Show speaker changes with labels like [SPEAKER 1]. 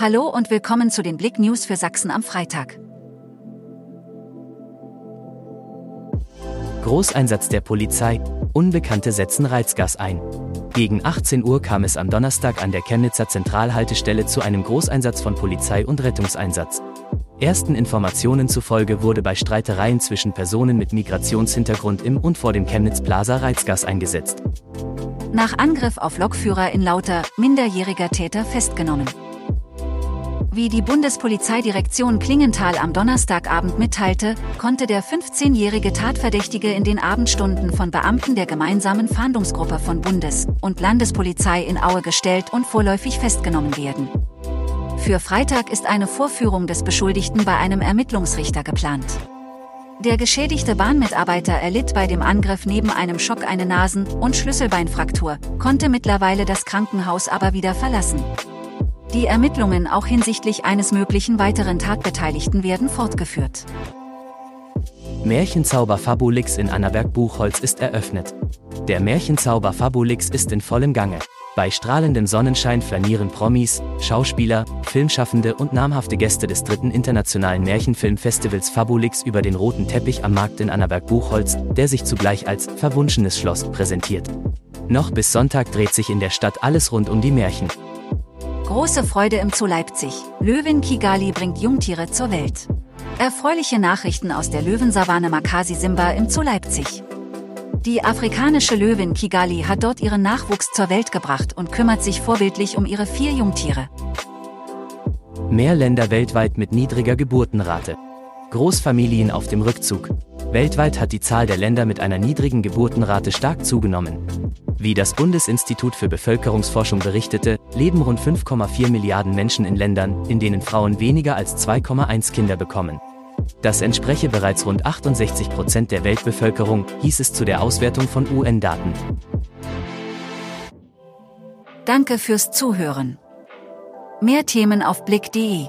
[SPEAKER 1] Hallo und willkommen zu den Blick News für Sachsen am Freitag.
[SPEAKER 2] Großeinsatz der Polizei. Unbekannte setzen Reizgas ein. Gegen 18 Uhr kam es am Donnerstag an der Chemnitzer Zentralhaltestelle zu einem Großeinsatz von Polizei und Rettungseinsatz. Ersten Informationen zufolge wurde bei Streitereien zwischen Personen mit Migrationshintergrund im und vor dem Chemnitz Plaza Reizgas eingesetzt.
[SPEAKER 1] Nach Angriff auf Lokführer in Lauter, minderjähriger Täter festgenommen. Wie die Bundespolizeidirektion Klingenthal am Donnerstagabend mitteilte, konnte der 15-jährige Tatverdächtige in den Abendstunden von Beamten der gemeinsamen Fahndungsgruppe von Bundes- und Landespolizei in Aue gestellt und vorläufig festgenommen werden. Für Freitag ist eine Vorführung des Beschuldigten bei einem Ermittlungsrichter geplant. Der geschädigte Bahnmitarbeiter erlitt bei dem Angriff neben einem Schock eine Nasen- und Schlüsselbeinfraktur, konnte mittlerweile das Krankenhaus aber wieder verlassen. Die Ermittlungen auch hinsichtlich eines möglichen weiteren Tatbeteiligten werden fortgeführt.
[SPEAKER 2] Märchenzauber Fabulix in Annaberg-Buchholz ist eröffnet. Der Märchenzauber Fabulix ist in vollem Gange. Bei strahlendem Sonnenschein flanieren Promis, Schauspieler, Filmschaffende und namhafte Gäste des dritten internationalen Märchenfilmfestivals Fabulix über den roten Teppich am Markt in Annaberg-Buchholz, der sich zugleich als verwunschenes Schloss präsentiert. Noch bis Sonntag dreht sich in der Stadt alles rund um die Märchen.
[SPEAKER 1] Große Freude im Zoo Leipzig. Löwin Kigali bringt Jungtiere zur Welt. Erfreuliche Nachrichten aus der Löwensavanne Makasi Simba im Zoo Leipzig. Die afrikanische Löwin Kigali hat dort ihren Nachwuchs zur Welt gebracht und kümmert sich vorbildlich um ihre vier Jungtiere.
[SPEAKER 2] Mehr Länder weltweit mit niedriger Geburtenrate. Großfamilien auf dem Rückzug. Weltweit hat die Zahl der Länder mit einer niedrigen Geburtenrate stark zugenommen. Wie das Bundesinstitut für Bevölkerungsforschung berichtete, leben rund 5,4 Milliarden Menschen in Ländern, in denen Frauen weniger als 2,1 Kinder bekommen. Das entspreche bereits rund 68 Prozent der Weltbevölkerung, hieß es zu der Auswertung von UN-Daten.
[SPEAKER 1] Danke fürs Zuhören. Mehr Themen auf blick.de